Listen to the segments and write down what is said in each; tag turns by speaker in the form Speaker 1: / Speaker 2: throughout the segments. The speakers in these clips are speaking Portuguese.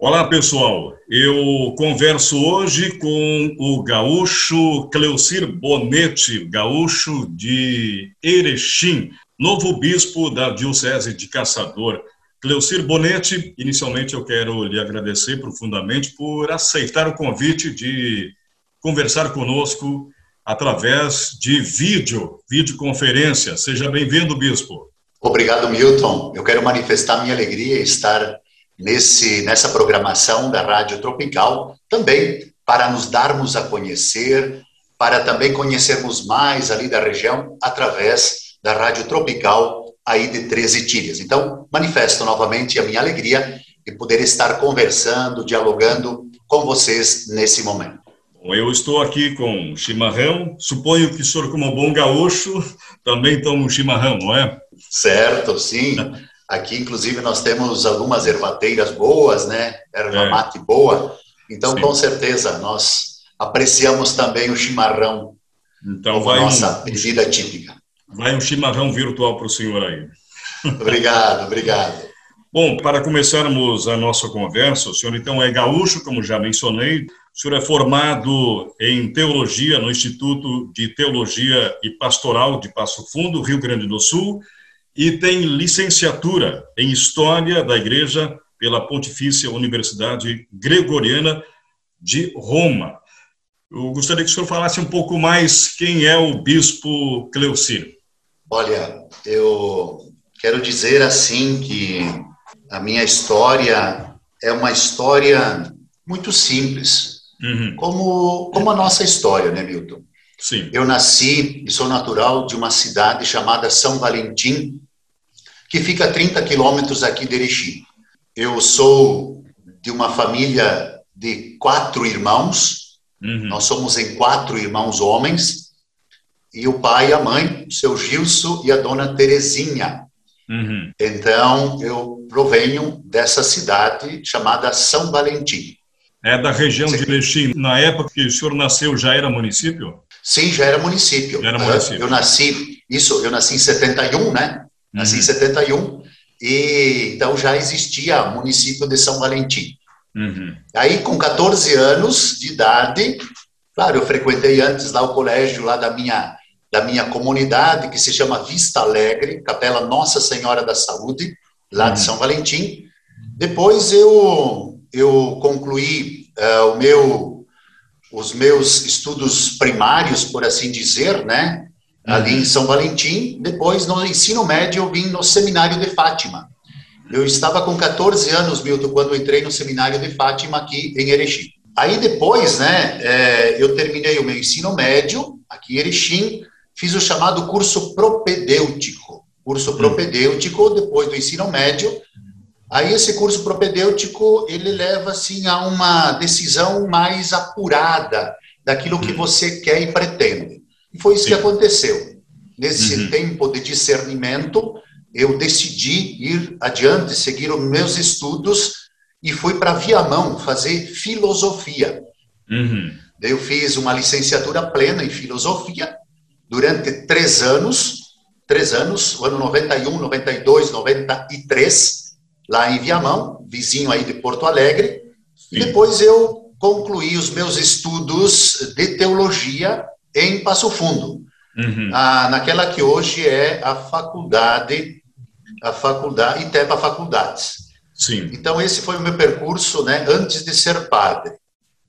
Speaker 1: Olá, pessoal. Eu converso hoje com o gaúcho Cleocir Bonetti, gaúcho de Erechim, novo bispo da Diocese de Caçador. Cleocir Bonetti, inicialmente eu quero lhe agradecer profundamente por aceitar o convite de conversar conosco através de vídeo, videoconferência. Seja bem-vindo, bispo.
Speaker 2: Obrigado, Milton. Eu quero manifestar minha alegria em estar nesse, nessa programação da Rádio Tropical, também para nos darmos a conhecer, para também conhecermos mais ali da região através da Rádio Tropical aí de 13 Tílias. Então, manifesto novamente a minha alegria de poder estar conversando, dialogando com vocês nesse momento.
Speaker 1: Bom, eu estou aqui com chimarrão, suponho que o senhor, como bom gaúcho, também toma um chimarrão, não é?
Speaker 2: Certo, sim. Aqui, inclusive, nós temos algumas ervateiras boas, né? Erva é. mate boa. Então, Sim. com certeza, nós apreciamos também o chimarrão então, vai nossa um, bebida típica.
Speaker 1: Vai um chimarrão virtual para o senhor aí.
Speaker 2: Obrigado, obrigado.
Speaker 1: Bom, para começarmos a nossa conversa, o senhor então é gaúcho, como já mencionei, o senhor é formado em teologia no Instituto de Teologia e Pastoral de Passo Fundo, Rio Grande do Sul, e tem licenciatura em História da Igreja pela Pontifícia Universidade Gregoriana de Roma. Eu gostaria que o senhor falasse um pouco mais quem é o Bispo Cleucir.
Speaker 2: Olha, eu quero dizer assim que a minha história é uma história muito simples, uhum. como, como a nossa história, né, Milton? Sim. Eu nasci e sou natural de uma cidade chamada São Valentim, que fica a 30 quilômetros aqui de Erechim. Eu sou de uma família de quatro irmãos, uhum. nós somos em quatro irmãos homens, e o pai e a mãe, o seu Gilson e a dona Terezinha. Uhum. Então, eu provenho dessa cidade chamada São Valentim.
Speaker 1: É da região de Erechim. Na época que o senhor nasceu, já era município?
Speaker 2: Sim, já era município. Já era município. Eu nasci, isso, eu nasci em 71, né? Nasci uhum. em 71, e então já existia o município de São Valentim. Uhum. Aí, com 14 anos de idade, claro, eu frequentei antes lá o colégio lá da minha, da minha comunidade, que se chama Vista Alegre, Capela Nossa Senhora da Saúde, lá uhum. de São Valentim. Depois eu, eu concluí uh, o meu, os meus estudos primários, por assim dizer, né? Ali em São Valentim. Depois, no ensino médio, eu vim no Seminário de Fátima. Eu estava com 14 anos, Milton, quando entrei no Seminário de Fátima aqui em Erechim. Aí depois, né, é, eu terminei o meu ensino médio aqui em Erechim, fiz o chamado curso propedêutico. Curso propedêutico, depois do ensino médio. Aí esse curso propedêutico, ele leva, assim, a uma decisão mais apurada daquilo que você quer e pretende. E foi isso Sim. que aconteceu. Nesse uhum. tempo de discernimento, eu decidi ir adiante, seguir os meus estudos e fui para Viamão fazer filosofia. Uhum. Eu fiz uma licenciatura plena em filosofia durante três anos, três anos, o ano 91, 92, 93, lá em Viamão, vizinho aí de Porto Alegre. Sim. E depois eu concluí os meus estudos de teologia em Passo Fundo, uhum. ah, naquela que hoje é a faculdade, a faculdade, ITEPA Faculdades. Sim. Então, esse foi o meu percurso né, antes de ser padre.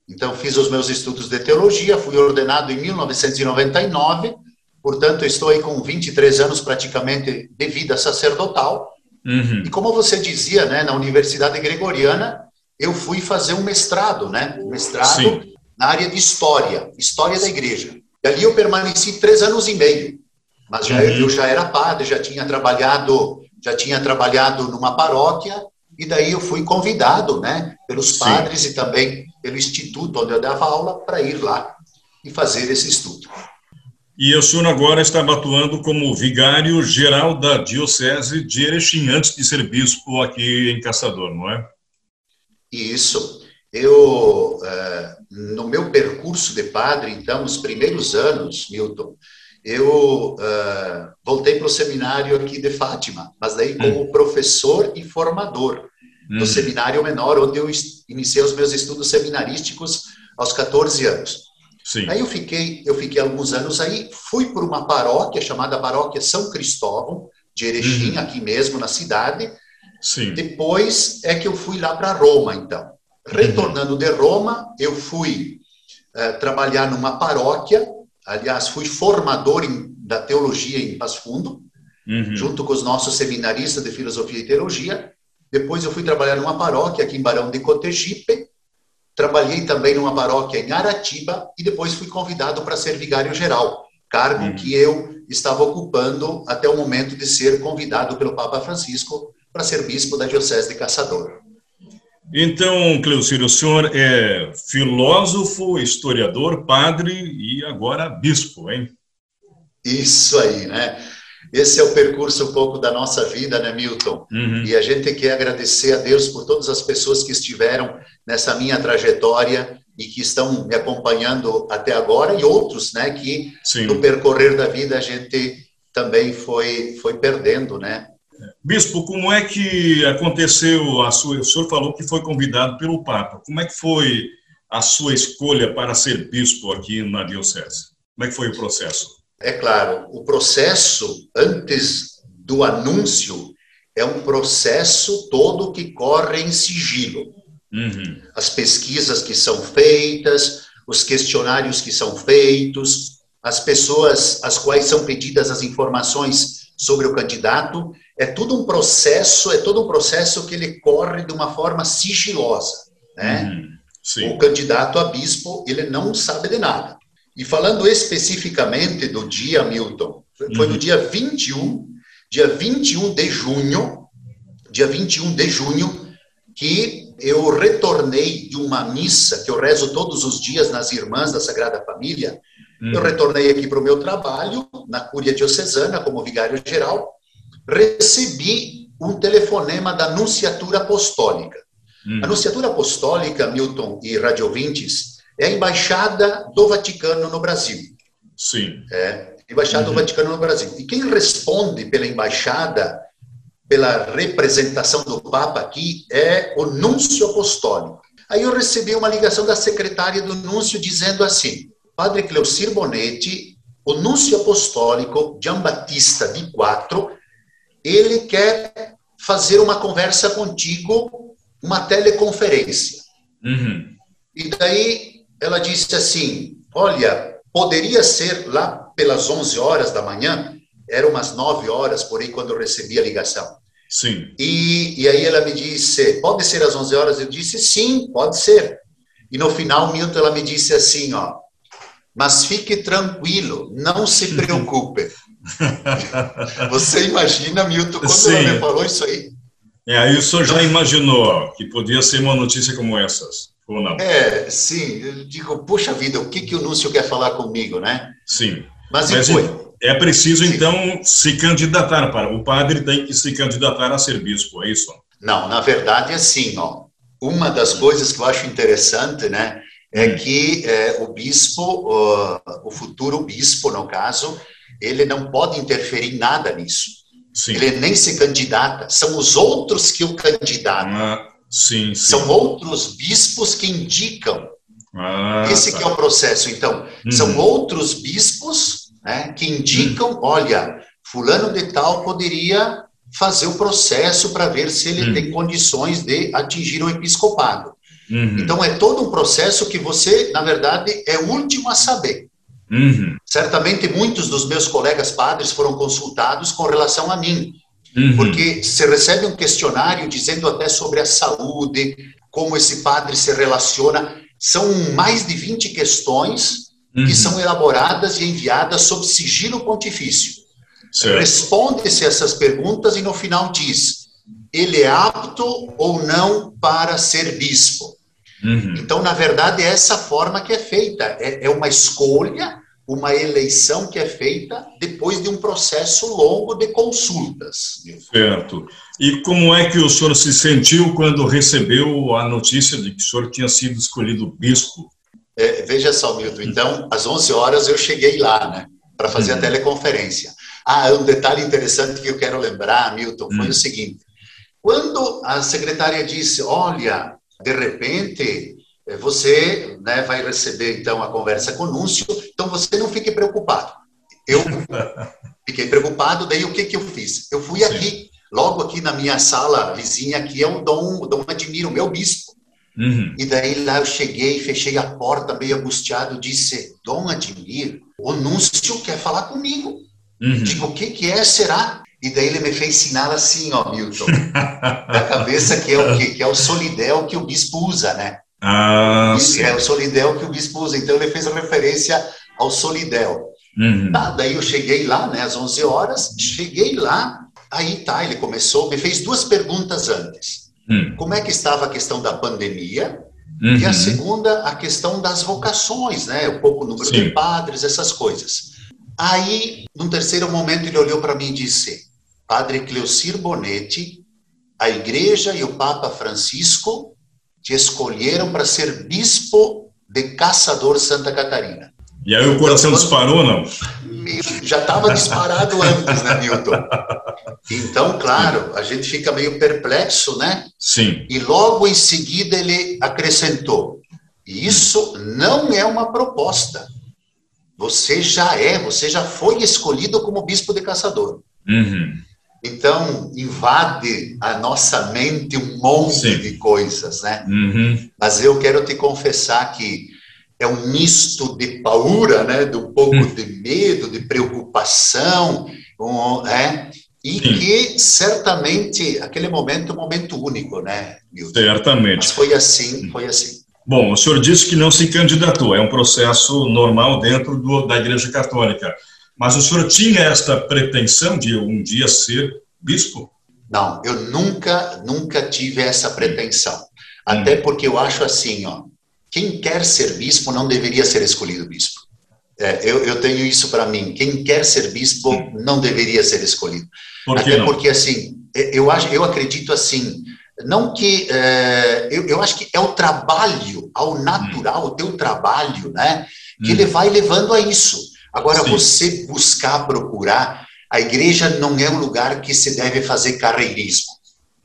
Speaker 2: Então, fiz os meus estudos de teologia, fui ordenado em 1999, portanto, estou aí com 23 anos praticamente de vida sacerdotal. Uhum. E como você dizia, né, na Universidade Gregoriana, eu fui fazer um mestrado, né, um mestrado Sim. na área de História, História da Igreja. E ali eu permaneci três anos e meio. Mas já, uhum. eu já era padre, já tinha trabalhado, já tinha trabalhado numa paróquia, e daí eu fui convidado, né, pelos Sim. padres e também pelo instituto onde eu dava aula para ir lá e fazer esse estudo.
Speaker 1: E o senhor agora estava atuando como vigário geral da Diocese de Erechim, antes de ser bispo aqui em Caçador, não é?
Speaker 2: Isso. Eu, eh, no meu percurso de padre, então, os primeiros anos, Milton, eu uh, voltei para o seminário aqui de Fátima, mas daí como hum. professor e formador. no seminário menor, onde eu iniciei os meus estudos seminarísticos aos 14 anos. Sim. Aí eu fiquei, eu fiquei alguns anos aí, fui para uma paróquia chamada Paróquia São Cristóvão, de Erechim, uhum. aqui mesmo na cidade. Sim. Depois é que eu fui lá para Roma, então. Retornando de Roma, eu fui uh, trabalhar numa paróquia, aliás, fui formador em, da teologia em Passo Fundo, uhum. junto com os nossos seminaristas de filosofia e teologia. Depois eu fui trabalhar numa paróquia aqui em Barão de Cotegipe, Trabalhei também numa paróquia em Aratiba e depois fui convidado para ser vigário geral, cargo uhum. que eu estava ocupando até o momento de ser convidado pelo Papa Francisco para ser bispo da Diocese de Caçador.
Speaker 1: Então, Cleucírio, o senhor é filósofo, historiador, padre e agora bispo, hein?
Speaker 2: Isso aí, né? Esse é o percurso um pouco da nossa vida, né, Milton? Uhum. E a gente quer agradecer a Deus por todas as pessoas que estiveram nessa minha trajetória e que estão me acompanhando até agora e outros, né, que Sim. no percorrer da vida a gente também foi foi perdendo, né?
Speaker 1: Bispo, como é que aconteceu a sua? O senhor falou que foi convidado pelo Papa. Como é que foi a sua escolha para ser bispo aqui na diocese? Como é que foi o processo?
Speaker 2: É claro, o processo antes do anúncio é um processo todo que corre em sigilo. Uhum. As pesquisas que são feitas, os questionários que são feitos, as pessoas às quais são pedidas as informações sobre o candidato, é tudo um processo, é todo um processo que ele corre de uma forma sigilosa, né? Uhum. O candidato a bispo, ele não sabe de nada. E falando especificamente do dia, Milton, foi no uhum. dia 21, dia 21 de junho, dia 21 de junho, que eu retornei de uma missa que eu rezo todos os dias nas Irmãs da Sagrada Família. Uhum. Eu retornei aqui para o meu trabalho, na Cúria Diocesana, como vigário geral. Recebi um telefonema da Anunciatura Apostólica. Uhum. A Anunciatura Apostólica, Milton e radiovintes, é a embaixada do Vaticano no Brasil.
Speaker 1: Sim.
Speaker 2: É, embaixada uhum. do Vaticano no Brasil. E quem responde pela embaixada, pela representação do Papa aqui, é o núncio apostólico. Aí eu recebi uma ligação da secretária do núncio dizendo assim: Padre Cleocir Bonetti, o núncio apostólico Gian Battista de Quatro, ele quer fazer uma conversa contigo, uma teleconferência. Uhum. E daí ela disse assim: Olha, poderia ser lá pelas 11 horas da manhã, eram umas 9 horas por aí quando eu recebi a ligação.
Speaker 1: Sim.
Speaker 2: E, e aí ela me disse: Pode ser às 11 horas? Eu disse: Sim, pode ser. E no final, Milton, ela me disse assim: Ó, mas fique tranquilo, não se preocupe. Você imagina, Milton, quando Sim. ela me falou isso aí?
Speaker 1: É, aí o senhor já imaginou que podia ser uma notícia como essas? Ou não?
Speaker 2: É, sim. Eu digo, puxa vida, o que, que o Núcio quer falar comigo, né?
Speaker 1: Sim. Mas, Mas foi. É preciso, sim. então, se candidatar para. O padre tem que se candidatar a ser bispo, é isso?
Speaker 2: Não, na verdade é assim, ó. Uma das coisas que eu acho interessante, né, é hum. que é, o bispo, o, o futuro bispo, no caso, ele não pode interferir em nada nisso. Sim. Ele nem se candidata, são os outros que o candidatam. Ah,
Speaker 1: Sim, sim.
Speaker 2: São outros bispos que indicam. Ah, Esse tá. que é o processo. Então, uhum. são outros bispos né, que indicam, uhum. olha, fulano de tal poderia fazer o processo para ver se ele uhum. tem condições de atingir o episcopado. Uhum. Então, é todo um processo que você, na verdade, é o último a saber. Uhum. Certamente, muitos dos meus colegas padres foram consultados com relação a mim. Uhum. Porque você recebe um questionário dizendo até sobre a saúde, como esse padre se relaciona. São mais de 20 questões uhum. que são elaboradas e enviadas sob sigilo pontifício. Responde-se essas perguntas e no final diz: ele é apto ou não para ser bispo? Uhum. Então, na verdade, é essa forma que é feita. É, é uma escolha uma eleição que é feita depois de um processo longo de consultas.
Speaker 1: Certo. E como é que o senhor se sentiu quando recebeu a notícia de que o senhor tinha sido escolhido bispo?
Speaker 2: É, veja só, Milton, então, às 11 horas eu cheguei lá, né, para fazer uhum. a teleconferência. Ah, um detalhe interessante que eu quero lembrar, Milton, foi uhum. o seguinte, Quando a secretária disse, olha, de repente eh, você né, vai receber então a conversa com o Núncio, então você não fique preocupado. Eu fiquei preocupado, daí o que, que eu fiz? Eu fui Sim. aqui, logo aqui na minha sala vizinha, aqui é o Dom, o Dom Admiro, o meu bispo. Uhum. E daí lá eu cheguei, fechei a porta, meio angustiado, disse, Dom Admir, o Núncio quer falar comigo. Uhum. Digo, o que, que é, será? E daí ele me fez sinal assim, ó, Milton, da cabeça, que é o quê? Que é o solidel que o bispo usa, né?
Speaker 1: Ah,
Speaker 2: é o solidel que o bispo usa. Então ele fez a referência ao solidel. Uhum. Tá, daí eu cheguei lá, né, às 11 horas, cheguei lá, aí tá, ele começou, me fez duas perguntas antes. Uhum. Como é que estava a questão da pandemia? Uhum. E a uhum. segunda, a questão das vocações, né, o pouco número Sim. de padres, essas coisas. Aí, num terceiro momento, ele olhou para mim e disse: Padre Cleocir Bonetti, a Igreja e o Papa Francisco te escolheram para ser bispo de Caçador Santa Catarina.
Speaker 1: E aí o coração então, disparou, não?
Speaker 2: Já estava disparado antes, né, Milton? Então, claro, a gente fica meio perplexo, né?
Speaker 1: Sim.
Speaker 2: E logo em seguida ele acrescentou: isso não é uma proposta. Você já é, você já foi escolhido como bispo de caçador. Uhum. Então, invade a nossa mente um monte Sim. de coisas, né? Uhum. Mas eu quero te confessar que é um misto de paura, né? De um pouco uhum. de medo, de preocupação, um, é? E Sim. que certamente aquele momento é um momento único, né,
Speaker 1: Milton? Certamente. Mas
Speaker 2: foi assim, foi assim.
Speaker 1: Bom, o senhor disse que não se candidatou, é um processo normal dentro do, da Igreja Católica. Mas o senhor tinha esta pretensão de um dia ser bispo?
Speaker 2: Não, eu nunca, nunca tive essa pretensão. Até hum. porque eu acho assim, ó, quem quer ser bispo não deveria ser escolhido bispo. É, eu, eu, tenho isso para mim. Quem quer ser bispo hum. não deveria ser escolhido.
Speaker 1: Por
Speaker 2: Até
Speaker 1: não?
Speaker 2: porque assim, é, eu acho, eu acredito assim, não que é, eu, eu acho que é o trabalho, ao natural, hum. o teu trabalho, né, que hum. ele vai levando a isso. Agora, Sim. você buscar, procurar, a igreja não é um lugar que se deve fazer carreirismo.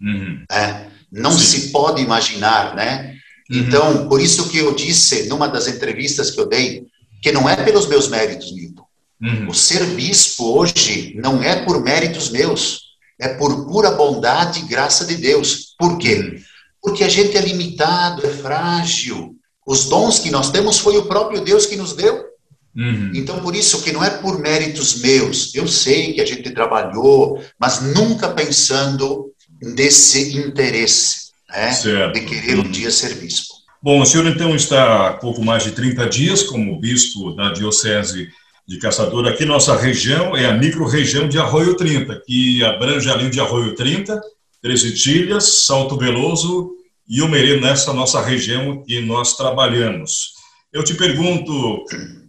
Speaker 2: Uhum. É, não Sim. se pode imaginar, né? Uhum. Então, por isso que eu disse numa das entrevistas que eu dei, que não é pelos meus méritos, Milton. Uhum. O ser bispo hoje não é por méritos meus, é por pura bondade e graça de Deus. Por quê? Uhum. Porque a gente é limitado, é frágil. Os dons que nós temos foi o próprio Deus que nos deu. Uhum. Então, por isso que não é por méritos meus. Eu sei que a gente trabalhou, mas nunca pensando nesse interesse, né? De querer um uhum. dia ser bispo.
Speaker 1: Bom, o senhor então está há pouco mais de 30 dias como bispo da Diocese de Caçador. Aqui nossa região é a micro-região de Arroio 30, que abrange além de Arroio 30, Três Itilhas, Salto Veloso e Umerê, nessa nossa região que nós trabalhamos. Eu te pergunto,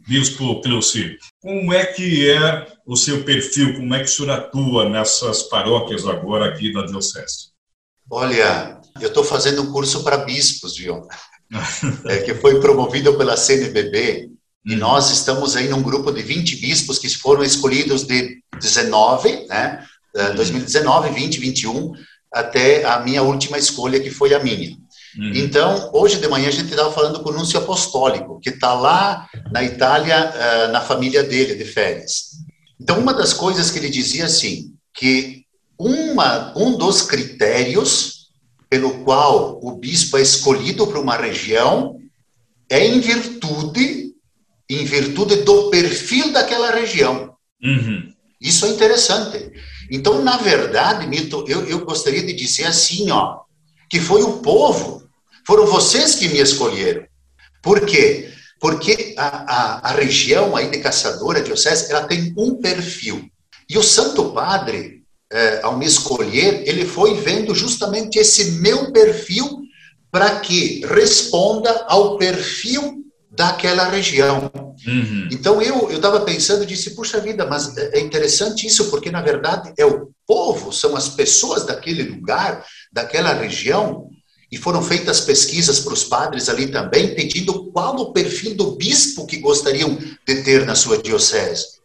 Speaker 1: Bispo Cleuci, como é que é o seu perfil, como é que o senhor atua nessas paróquias agora aqui da Diocese?
Speaker 2: Olha, eu estou fazendo um curso para bispos, viu? é, que foi promovido pela CNBB, e uhum. nós estamos aí num grupo de 20 bispos que foram escolhidos de 19, né? 2019, 20, 21, até a minha última escolha, que foi a minha. Uhum. Então, hoje de manhã a gente estava falando com o Núncio Apostólico, que está lá na Itália, uh, na família dele, de férias. Então, uma das coisas que ele dizia assim, que uma, um dos critérios pelo qual o bispo é escolhido para uma região é em virtude, em virtude do perfil daquela região. Uhum. Isso é interessante. Então, na verdade, Milton, eu, eu gostaria de dizer assim, ó, que foi o povo foram vocês que me escolheram. Por quê? Porque a, a, a região aí de Caçadora, Diocese, ela tem um perfil. E o Santo Padre, é, ao me escolher, ele foi vendo justamente esse meu perfil para que responda ao perfil daquela região. Uhum. Então eu eu estava pensando e disse puxa vida, mas é, é interessante isso porque na verdade é o povo, são as pessoas daquele lugar, daquela região e foram feitas pesquisas para os padres ali também, pedindo qual o perfil do bispo que gostariam de ter na sua diocese.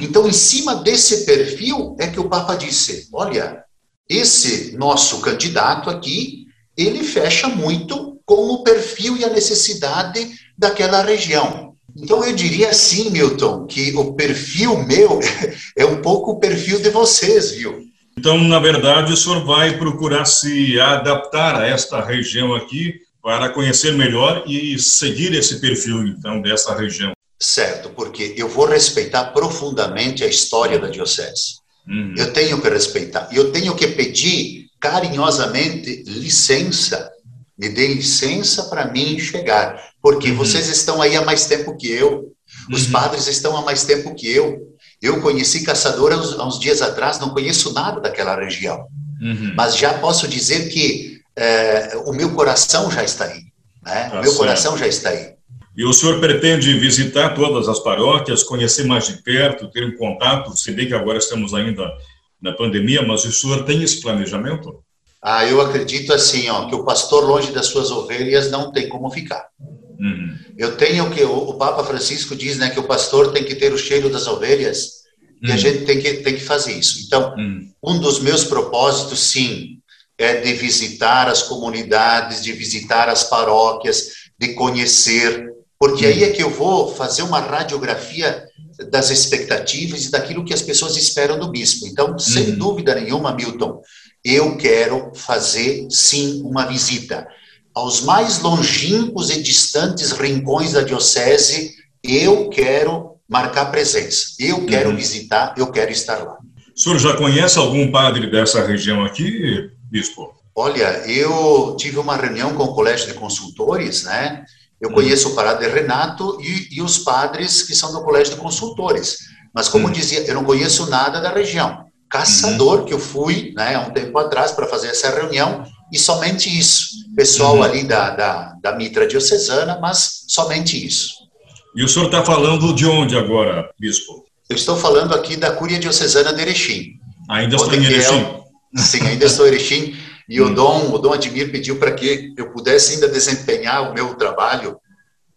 Speaker 2: Então, em cima desse perfil, é que o Papa disse: olha, esse nosso candidato aqui, ele fecha muito com o perfil e a necessidade daquela região. Então, eu diria assim, Milton, que o perfil meu é um pouco o perfil de vocês, viu?
Speaker 1: Então, na verdade, o senhor vai procurar se adaptar a esta região aqui para conhecer melhor e seguir esse perfil, então, dessa região.
Speaker 2: Certo, porque eu vou respeitar profundamente a história da diocese. Uhum. Eu tenho que respeitar. Eu tenho que pedir carinhosamente licença. Me dê licença para mim chegar, porque uhum. vocês estão aí há mais tempo que eu. Os uhum. padres estão há mais tempo que eu. Eu conheci Caçador há uns, há uns dias atrás, não conheço nada daquela região. Uhum. Mas já posso dizer que é, o meu coração já está aí. Né? Tá o meu certo. coração já está aí.
Speaker 1: E o senhor pretende visitar todas as paróquias, conhecer mais de perto, ter um contato? Se bem que agora estamos ainda na pandemia, mas o senhor tem esse planejamento?
Speaker 2: Ah, eu acredito assim, ó, que o pastor longe das suas ovelhas não tem como ficar. Uhum. Eu tenho que o, Papa Francisco diz, né, que o pastor tem que ter o cheiro das ovelhas uhum. e a uhum. gente tem que tem que fazer isso. Então, uhum. um dos meus propósitos, sim, é de visitar as comunidades, de visitar as paróquias, de conhecer porque aí é que eu vou fazer uma radiografia das expectativas e daquilo que as pessoas esperam do bispo. Então, sem uhum. dúvida nenhuma, Milton, eu quero fazer sim uma visita aos mais longínquos e distantes rincões da diocese. Eu quero marcar presença. Eu quero uhum. visitar, eu quero estar lá.
Speaker 1: O senhor já conhece algum padre dessa região aqui, bispo?
Speaker 2: Olha, eu tive uma reunião com o colégio de consultores, né? Eu conheço o Padre Renato e, e, os padres que são do Colégio de Consultores. Mas, como hum. dizia, eu não conheço nada da região. Caçador, hum. que eu fui né, há um tempo atrás para fazer essa reunião, e somente isso. Pessoal hum. ali da, da, da Mitra Diocesana, mas somente isso.
Speaker 1: E o senhor está falando de onde agora, bispo?
Speaker 2: Eu estou falando aqui da Cúria Diocesana de Erechim.
Speaker 1: Ainda estou em Erechim?
Speaker 2: sim, ainda estou em Erechim. E o. Dom, o Dom Admir pediu para que eu pudesse ainda desempenhar o meu trabalho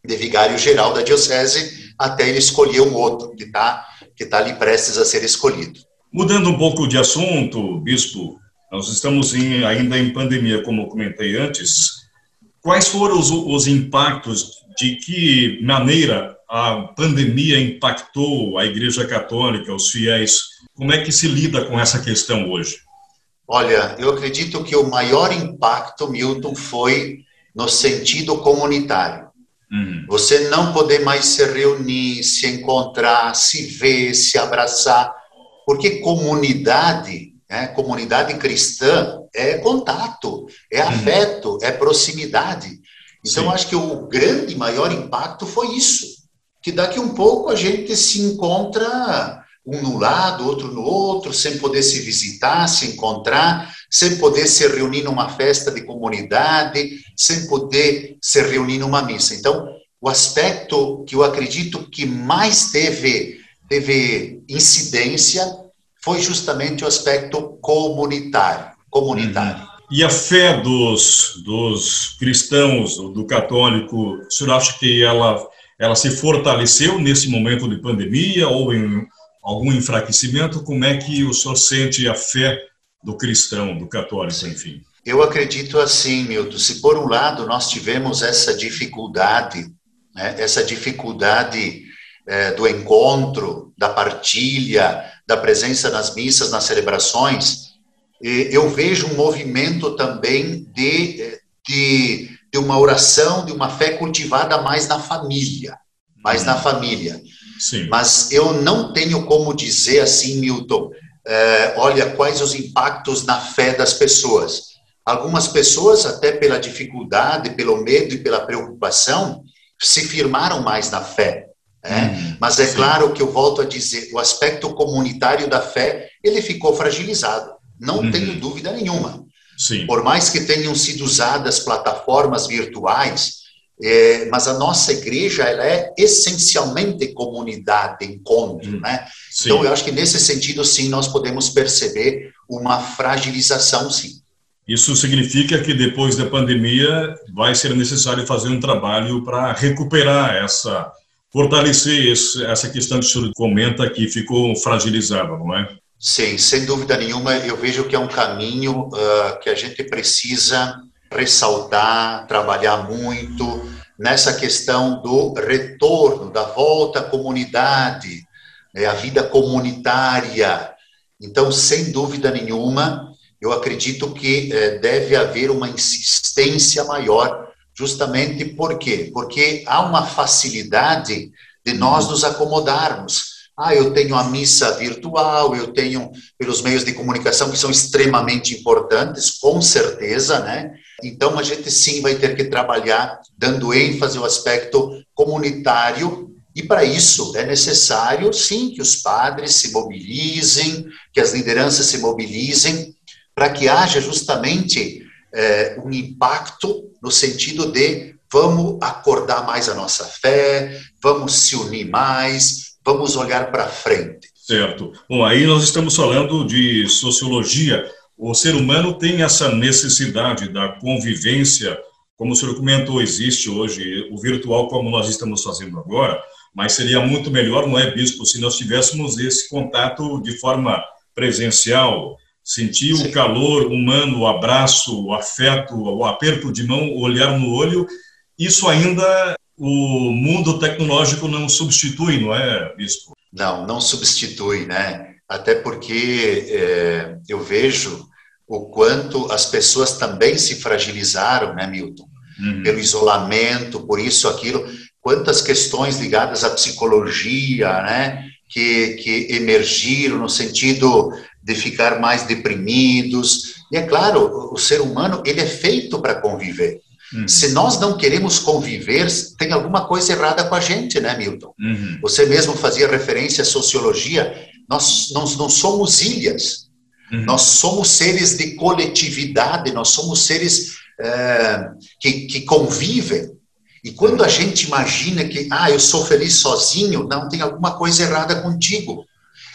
Speaker 2: de vigário geral da diocese até ele escolher um outro que está que tá ali prestes a ser escolhido.
Speaker 1: Mudando um pouco de assunto, bispo, nós estamos em, ainda em pandemia, como eu comentei antes. Quais foram os, os impactos, de que maneira a pandemia impactou a Igreja Católica, os fiéis? Como é que se lida com essa questão hoje?
Speaker 2: Olha, eu acredito que o maior impacto, Milton, foi no sentido comunitário. Uhum. Você não poder mais se reunir, se encontrar, se ver, se abraçar, porque comunidade, né, comunidade cristã é contato, é uhum. afeto, é proximidade. Então, Sim. acho que o grande, maior impacto foi isso, que daqui um pouco a gente se encontra um no lado, outro no outro, sem poder se visitar, se encontrar, sem poder se reunir numa festa de comunidade, sem poder se reunir numa missa. Então, o aspecto que eu acredito que mais teve, teve incidência foi justamente o aspecto comunitário. comunitário. Uhum.
Speaker 1: E a fé dos, dos cristãos, do católico, o senhor acha que ela, ela se fortaleceu nesse momento de pandemia ou em algum enfraquecimento? Como é que o senhor sente a fé do cristão, do católico, enfim?
Speaker 2: Eu acredito assim, Milton. Se por um lado nós tivemos essa dificuldade, né, essa dificuldade é, do encontro, da partilha, da presença nas missas, nas celebrações, eu vejo um movimento também de, de, de uma oração, de uma fé cultivada mais na família, mais hum. na família. Sim. Mas eu não tenho como dizer assim, Milton, é, olha, quais os impactos na fé das pessoas. Algumas pessoas, até pela dificuldade, pelo medo e pela preocupação, se firmaram mais na fé. Né? Hum, Mas é sim. claro que eu volto a dizer, o aspecto comunitário da fé, ele ficou fragilizado. Não uhum. tenho dúvida nenhuma. Sim. Por mais que tenham sido usadas plataformas virtuais, é, mas a nossa igreja ela é essencialmente comunidade, encontro, hum, né? Sim. Então eu acho que nesse sentido sim nós podemos perceber uma fragilização, sim.
Speaker 1: Isso significa que depois da pandemia vai ser necessário fazer um trabalho para recuperar essa, fortalecer esse, essa questão que o senhor comenta que ficou fragilizada, não é?
Speaker 2: Sim, sem dúvida nenhuma, eu vejo que é um caminho uh, que a gente precisa ressaltar, trabalhar muito nessa questão do retorno, da volta à comunidade, né, a vida comunitária. Então, sem dúvida nenhuma, eu acredito que eh, deve haver uma insistência maior, justamente por quê? Porque há uma facilidade de nós nos acomodarmos. Ah, eu tenho a missa virtual, eu tenho pelos meios de comunicação que são extremamente importantes, com certeza, né? Então a gente sim vai ter que trabalhar dando ênfase ao aspecto comunitário e para isso é necessário sim que os padres se mobilizem, que as lideranças se mobilizem para que haja justamente é, um impacto no sentido de vamos acordar mais a nossa fé, vamos se unir mais, vamos olhar para frente.
Speaker 1: Certo. Bom, aí nós estamos falando de sociologia. O ser humano tem essa necessidade da convivência, como o senhor comentou, existe hoje o virtual como nós estamos fazendo agora, mas seria muito melhor, não é, bispo, se nós tivéssemos esse contato de forma presencial, sentir Sim. o calor humano, o abraço, o afeto, o aperto de mão, o olhar no olho, isso ainda o mundo tecnológico não substitui, não é, Bispo?
Speaker 2: Não, não substitui, né? Até porque é, eu vejo o quanto as pessoas também se fragilizaram, né, Milton? Uhum. Pelo isolamento, por isso, aquilo. Quantas questões ligadas à psicologia, né? Que, que emergiram no sentido de ficar mais deprimidos. E é claro, o ser humano ele é feito para conviver. Uhum. Se nós não queremos conviver, tem alguma coisa errada com a gente, né, Milton? Uhum. Você mesmo fazia referência à sociologia. Nós, nós não somos ilhas. Uhum. Nós somos seres de coletividade, nós somos seres é, que, que convivem. E quando a gente imagina que, ah, eu sou feliz sozinho, não, tem alguma coisa errada contigo.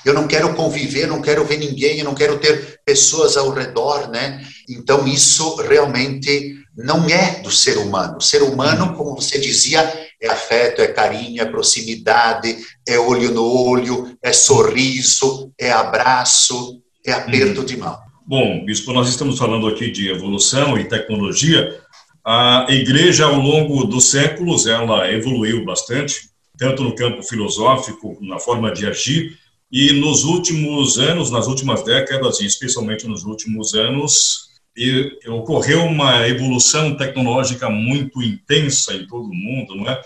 Speaker 2: Eu não quero conviver, não quero ver ninguém, eu não quero ter pessoas ao redor, né? Então, isso realmente não é do ser humano. O ser humano, como você dizia, é afeto, é carinho, é proximidade, é olho no olho, é sorriso, é abraço, é aperto uhum. de mão.
Speaker 1: Bom, Bispo, nós estamos falando aqui de evolução e tecnologia. A igreja, ao longo dos séculos, ela evoluiu bastante, tanto no campo filosófico, na forma de agir, e nos últimos anos, nas últimas décadas, e especialmente nos últimos anos, e ocorreu uma evolução tecnológica muito intensa em todo o mundo, não é?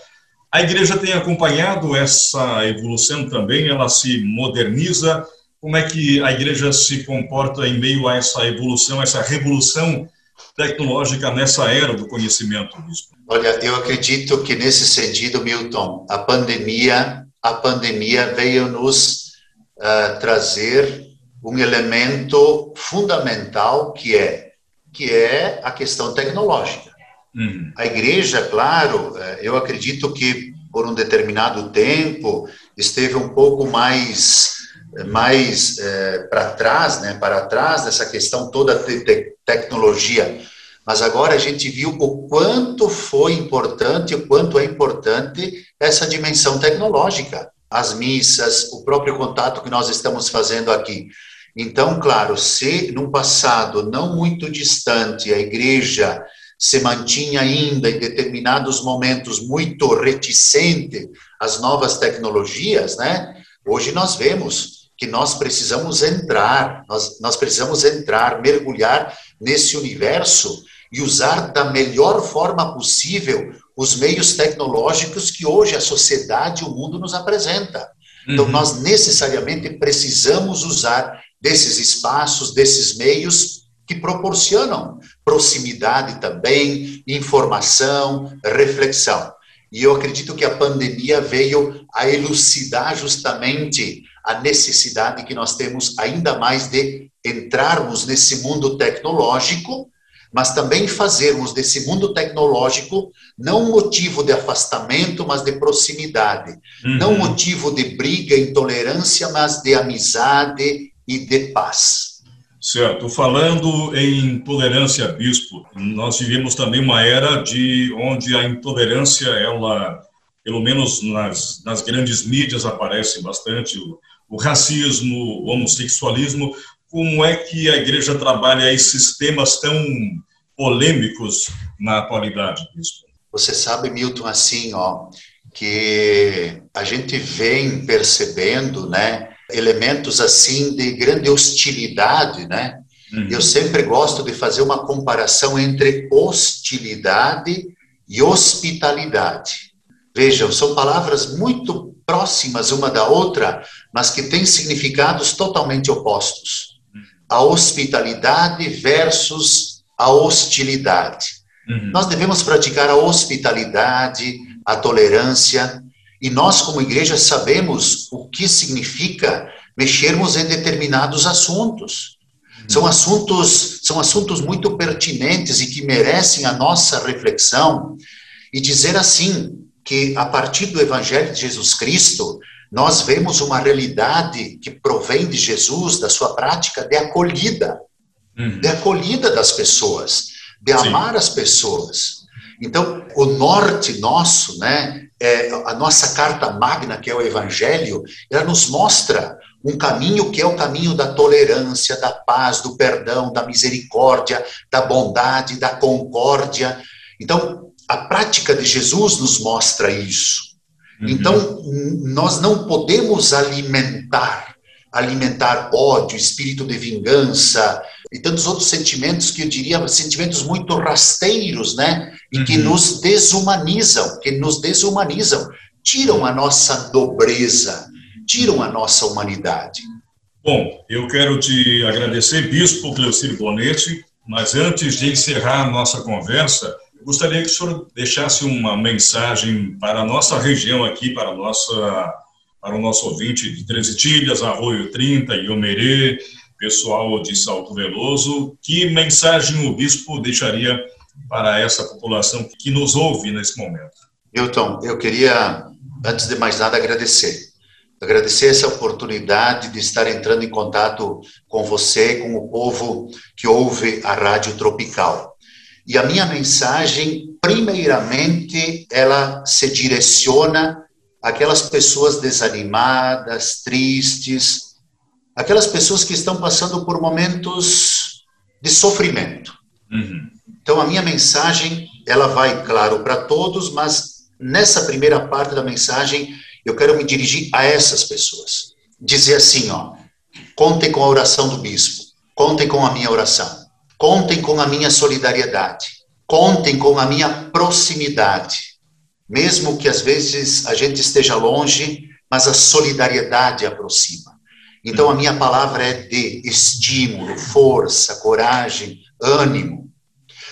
Speaker 1: A igreja tem acompanhado essa evolução também, ela se moderniza. Como é que a igreja se comporta em meio a essa evolução, essa revolução tecnológica nessa era do conhecimento, bispo?
Speaker 2: Olha, eu acredito que nesse sentido, Milton, a pandemia, a pandemia veio nos uh, trazer um elemento fundamental que é que é a questão tecnológica. Uhum. A igreja, claro, é, eu acredito que por um determinado tempo esteve um pouco mais mais é, para trás, né, para trás dessa questão toda de te tecnologia. Mas agora a gente viu o quanto foi importante, o quanto é importante essa dimensão tecnológica. As missas, o próprio contato que nós estamos fazendo aqui. Então, claro, se num passado não muito distante a igreja se mantinha ainda em determinados momentos muito reticente às novas tecnologias, né? Hoje nós vemos que nós precisamos entrar, nós, nós precisamos entrar, mergulhar nesse universo e usar da melhor forma possível os meios tecnológicos que hoje a sociedade e o mundo nos apresenta. Então, uhum. nós necessariamente precisamos usar desses espaços, desses meios que proporcionam proximidade também, informação, reflexão. E eu acredito que a pandemia veio a elucidar justamente a necessidade que nós temos ainda mais de entrarmos nesse mundo tecnológico, mas também fazermos desse mundo tecnológico não motivo de afastamento, mas de proximidade, uhum. não motivo de briga, intolerância, mas de amizade e de paz.
Speaker 1: Certo. Falando em intolerância, bispo, nós vivemos também uma era de onde a intolerância, ela, pelo menos nas, nas grandes mídias, aparece bastante. O, o racismo, o homossexualismo. Como é que a igreja trabalha esses temas tão polêmicos na atualidade, bispo?
Speaker 2: Você sabe, Milton, assim, ó, que a gente vem percebendo, né, elementos assim de grande hostilidade, né? Uhum. Eu sempre gosto de fazer uma comparação entre hostilidade e hospitalidade. Vejam, são palavras muito próximas uma da outra, mas que têm significados totalmente opostos. A hospitalidade versus a hostilidade. Uhum. Nós devemos praticar a hospitalidade, a tolerância, e nós, como igreja, sabemos o que significa mexermos em determinados assuntos. São assuntos, são assuntos muito pertinentes e que merecem a nossa reflexão e dizer assim que a partir do evangelho de Jesus Cristo, nós vemos uma realidade que provém de Jesus, da sua prática de acolhida, uhum. de acolhida das pessoas, de Sim. amar as pessoas. Então, o norte nosso, né, é a nossa carta magna, que é o Evangelho, ela nos mostra um caminho que é o caminho da tolerância, da paz, do perdão, da misericórdia, da bondade, da concórdia. Então, a prática de Jesus nos mostra isso. Uhum. Então, nós não podemos alimentar, alimentar ódio, espírito de vingança e tantos outros sentimentos que eu diria sentimentos muito rasteiros, né? E uhum. que nos desumanizam, que nos desumanizam, tiram a nossa nobreza, tiram a nossa humanidade.
Speaker 1: Bom, eu quero te agradecer, Bispo Cleocir Bonetti, mas antes de encerrar a nossa conversa, gostaria que o senhor deixasse uma mensagem para a nossa região aqui, para, nossa, para o nosso ouvinte de Treze Tilhas, Arroio 30, Iomerê, pessoal de Salto Veloso. Que mensagem o bispo deixaria para essa população que nos ouve nesse momento?
Speaker 2: Milton, eu queria, antes de mais nada, agradecer agradecer essa oportunidade de estar entrando em contato com você, com o povo que ouve a Rádio Tropical. E a minha mensagem, primeiramente, ela se direciona àquelas pessoas desanimadas, tristes, aquelas pessoas que estão passando por momentos de sofrimento. Uhum. Então, a minha mensagem, ela vai, claro, para todos, mas nessa primeira parte da mensagem, eu quero me dirigir a essas pessoas. Dizer assim, ó, contem com a oração do bispo, contem com a minha oração, contem com a minha solidariedade, contem com a minha proximidade. Mesmo que às vezes a gente esteja longe, mas a solidariedade aproxima. Então a minha palavra é de estímulo, força, coragem, ânimo.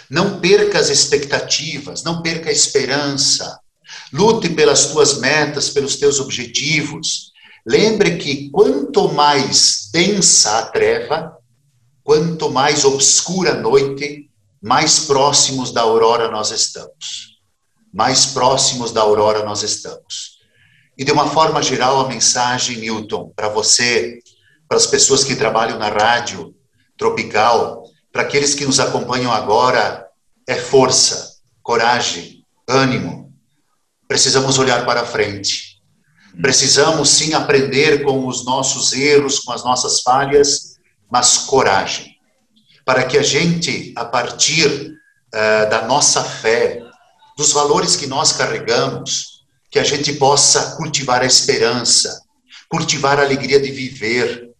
Speaker 2: Não perca as expectativas, não perca a esperança, Lute pelas tuas metas, pelos teus objetivos. Lembre que quanto mais densa a treva, quanto mais obscura a noite, mais próximos da aurora nós estamos. Mais próximos da aurora nós estamos. E de uma forma geral, a mensagem, Milton, para você, para as pessoas que trabalham na rádio tropical, para aqueles que nos acompanham agora, é força, coragem, ânimo, precisamos olhar para frente. Precisamos sim aprender com os nossos erros, com as nossas falhas, mas coragem, para que a gente, a partir uh, da nossa fé, dos valores que nós carregamos, que a gente possa cultivar a esperança, cultivar a alegria de viver,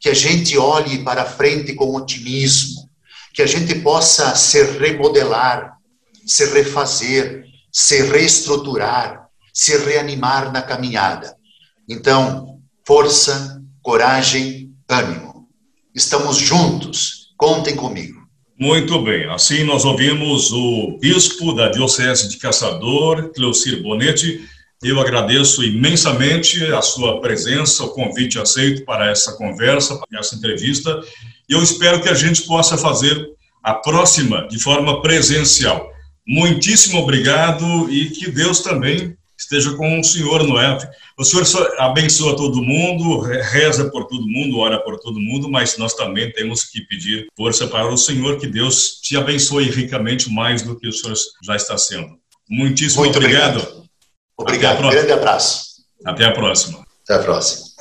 Speaker 2: que a gente olhe para frente com otimismo, que a gente possa se remodelar, se refazer, se reestruturar, se reanimar na caminhada. Então, força, coragem, ânimo. Estamos juntos. Contem comigo.
Speaker 1: Muito bem. Assim nós ouvimos o bispo da Diocese de Caçador, Cleocir Bonetti. Eu agradeço imensamente a sua presença, o convite aceito para essa conversa, para essa entrevista. E eu espero que a gente possa fazer a próxima de forma presencial. Muitíssimo obrigado e que Deus também esteja com o senhor, não é? O senhor abençoa todo mundo, reza por todo mundo, ora por todo mundo, mas nós também temos que pedir força para o Senhor, que Deus te abençoe ricamente mais do que o senhor já está sendo. Muitíssimo Muito obrigado.
Speaker 2: Obrigado. obrigado. Um grande abraço.
Speaker 1: Até a próxima.
Speaker 2: Até a próxima.